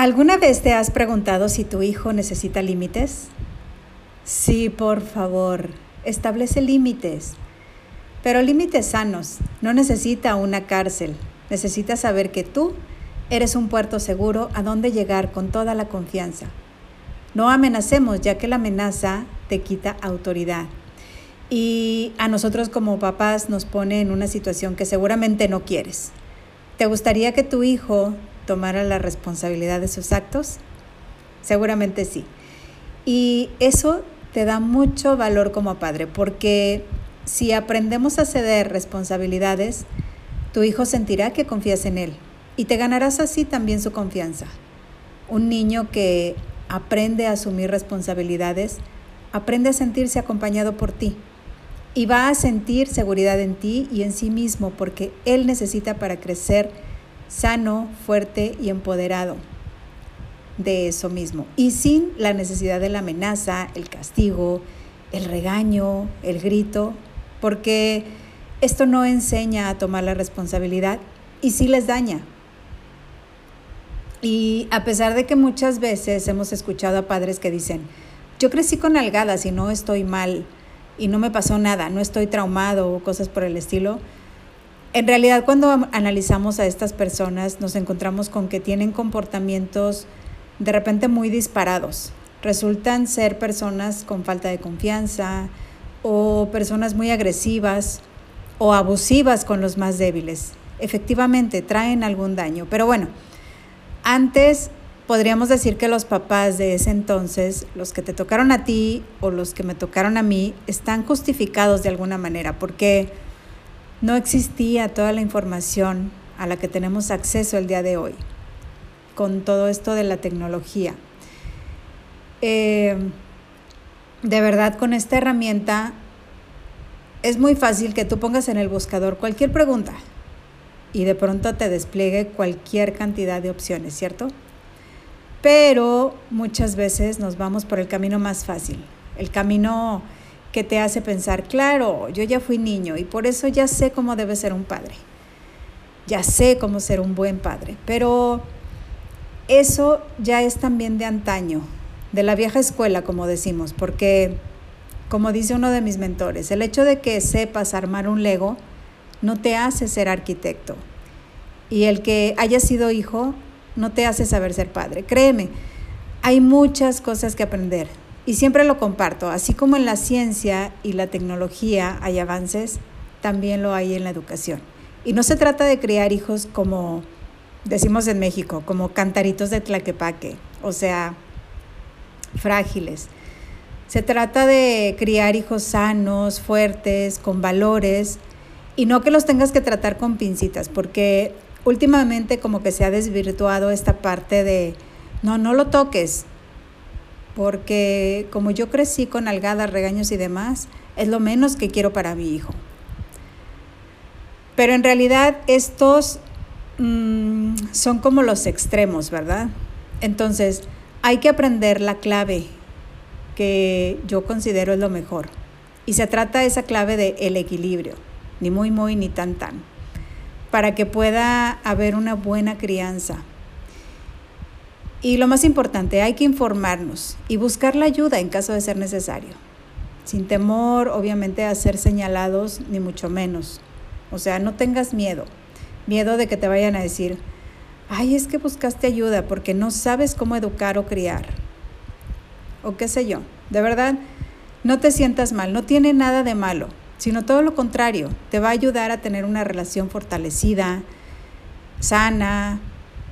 ¿Alguna vez te has preguntado si tu hijo necesita límites? Sí, por favor, establece límites. Pero límites sanos. No necesita una cárcel. Necesita saber que tú eres un puerto seguro a donde llegar con toda la confianza. No amenacemos, ya que la amenaza te quita autoridad. Y a nosotros como papás nos pone en una situación que seguramente no quieres. ¿Te gustaría que tu hijo tomara la responsabilidad de sus actos? Seguramente sí. Y eso te da mucho valor como padre, porque si aprendemos a ceder responsabilidades, tu hijo sentirá que confías en él y te ganarás así también su confianza. Un niño que aprende a asumir responsabilidades, aprende a sentirse acompañado por ti y va a sentir seguridad en ti y en sí mismo porque él necesita para crecer sano, fuerte y empoderado de eso mismo. Y sin la necesidad de la amenaza, el castigo, el regaño, el grito, porque esto no enseña a tomar la responsabilidad y sí les daña. Y a pesar de que muchas veces hemos escuchado a padres que dicen, yo crecí con algadas y no estoy mal y no me pasó nada, no estoy traumado o cosas por el estilo, en realidad, cuando analizamos a estas personas, nos encontramos con que tienen comportamientos de repente muy disparados. Resultan ser personas con falta de confianza o personas muy agresivas o abusivas con los más débiles. Efectivamente, traen algún daño. Pero bueno, antes podríamos decir que los papás de ese entonces, los que te tocaron a ti o los que me tocaron a mí, están justificados de alguna manera, porque no existía toda la información a la que tenemos acceso el día de hoy, con todo esto de la tecnología. Eh, de verdad, con esta herramienta es muy fácil que tú pongas en el buscador cualquier pregunta y de pronto te despliegue cualquier cantidad de opciones, ¿cierto? Pero muchas veces nos vamos por el camino más fácil, el camino que te hace pensar, claro, yo ya fui niño y por eso ya sé cómo debe ser un padre. Ya sé cómo ser un buen padre. Pero eso ya es también de antaño, de la vieja escuela, como decimos, porque, como dice uno de mis mentores, el hecho de que sepas armar un Lego no te hace ser arquitecto. Y el que haya sido hijo no te hace saber ser padre. Créeme, hay muchas cosas que aprender y siempre lo comparto, así como en la ciencia y la tecnología hay avances, también lo hay en la educación. Y no se trata de criar hijos como decimos en México, como cantaritos de tlaquepaque, o sea, frágiles. Se trata de criar hijos sanos, fuertes, con valores, y no que los tengas que tratar con pincitas, porque últimamente como que se ha desvirtuado esta parte de, no, no lo toques, porque como yo crecí con algadas, regaños y demás, es lo menos que quiero para mi hijo. Pero en realidad estos mm, son como los extremos, ¿verdad? Entonces, hay que aprender la clave que yo considero es lo mejor. Y se trata de esa clave de equilibrio, ni muy, muy, ni tan, tan, para que pueda haber una buena crianza, y lo más importante, hay que informarnos y buscar la ayuda en caso de ser necesario. Sin temor, obviamente, a ser señalados, ni mucho menos. O sea, no tengas miedo. Miedo de que te vayan a decir, ay, es que buscaste ayuda porque no sabes cómo educar o criar. O qué sé yo. De verdad, no te sientas mal, no tiene nada de malo, sino todo lo contrario. Te va a ayudar a tener una relación fortalecida, sana,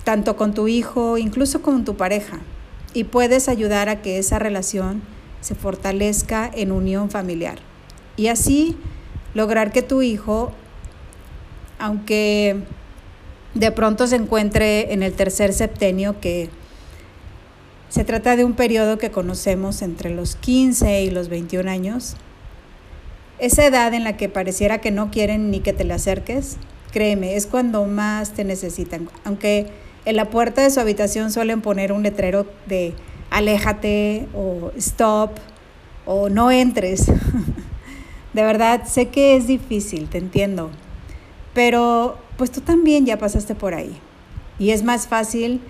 tanto con tu hijo, incluso con tu pareja, y puedes ayudar a que esa relación se fortalezca en unión familiar. Y así lograr que tu hijo, aunque de pronto se encuentre en el tercer septenio, que Se trata de un periodo que conocemos entre los 15 y los 21 años. Esa edad en la que pareciera que no quieren ni que te le acerques, créeme, es cuando más te necesitan. Aunque en la puerta de su habitación suelen poner un letrero de aléjate o stop o no entres. De verdad, sé que es difícil, te entiendo. Pero pues tú también ya pasaste por ahí. Y es más fácil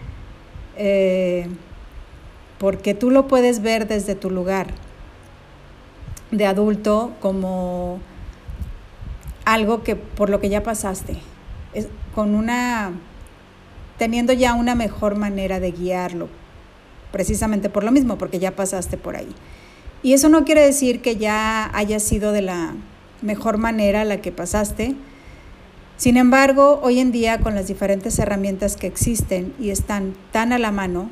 eh, porque tú lo puedes ver desde tu lugar de adulto como algo que por lo que ya pasaste, es, con una teniendo ya una mejor manera de guiarlo, precisamente por lo mismo, porque ya pasaste por ahí. Y eso no quiere decir que ya haya sido de la mejor manera la que pasaste. Sin embargo, hoy en día con las diferentes herramientas que existen y están tan a la mano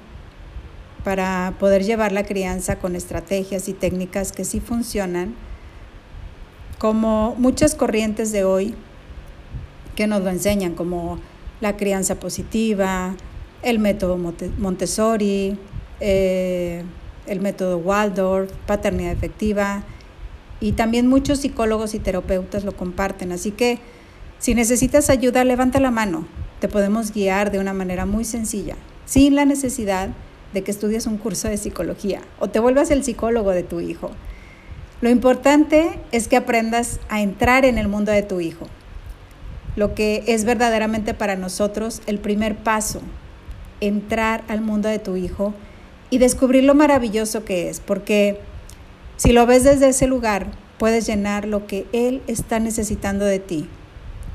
para poder llevar la crianza con estrategias y técnicas que sí funcionan, como muchas corrientes de hoy que nos lo enseñan, como la crianza positiva, el método Montessori, eh, el método Waldorf, paternidad efectiva, y también muchos psicólogos y terapeutas lo comparten. Así que si necesitas ayuda, levanta la mano. Te podemos guiar de una manera muy sencilla, sin la necesidad de que estudies un curso de psicología o te vuelvas el psicólogo de tu hijo. Lo importante es que aprendas a entrar en el mundo de tu hijo, lo que es verdaderamente para nosotros el primer paso, entrar al mundo de tu hijo y descubrir lo maravilloso que es, porque si lo ves desde ese lugar, puedes llenar lo que Él está necesitando de ti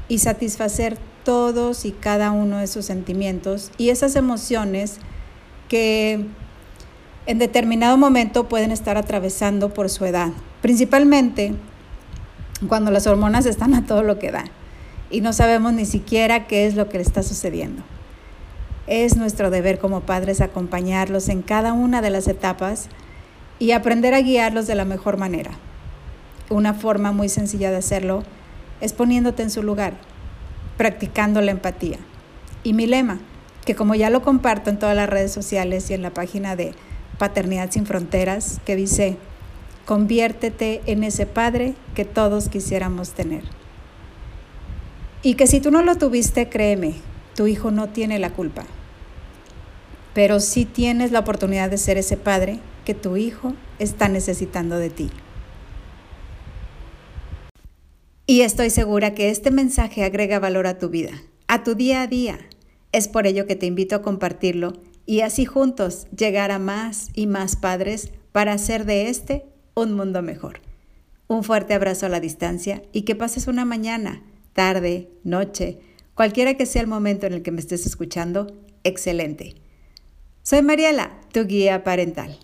y satisfacer todos y cada uno de sus sentimientos y esas emociones que en determinado momento pueden estar atravesando por su edad, principalmente cuando las hormonas están a todo lo que da y no sabemos ni siquiera qué es lo que le está sucediendo. Es nuestro deber como padres acompañarlos en cada una de las etapas y aprender a guiarlos de la mejor manera. Una forma muy sencilla de hacerlo es poniéndote en su lugar, practicando la empatía. Y mi lema, que como ya lo comparto en todas las redes sociales y en la página de Paternidad sin Fronteras, que dice, conviértete en ese padre que todos quisiéramos tener. Y que si tú no lo tuviste, créeme, tu hijo no tiene la culpa, pero sí tienes la oportunidad de ser ese padre que tu hijo está necesitando de ti. Y estoy segura que este mensaje agrega valor a tu vida, a tu día a día. Es por ello que te invito a compartirlo y así juntos llegar a más y más padres para hacer de este un mundo mejor. Un fuerte abrazo a la distancia y que pases una mañana, tarde, noche, Cualquiera que sea el momento en el que me estés escuchando, excelente. Soy Mariela, tu guía parental.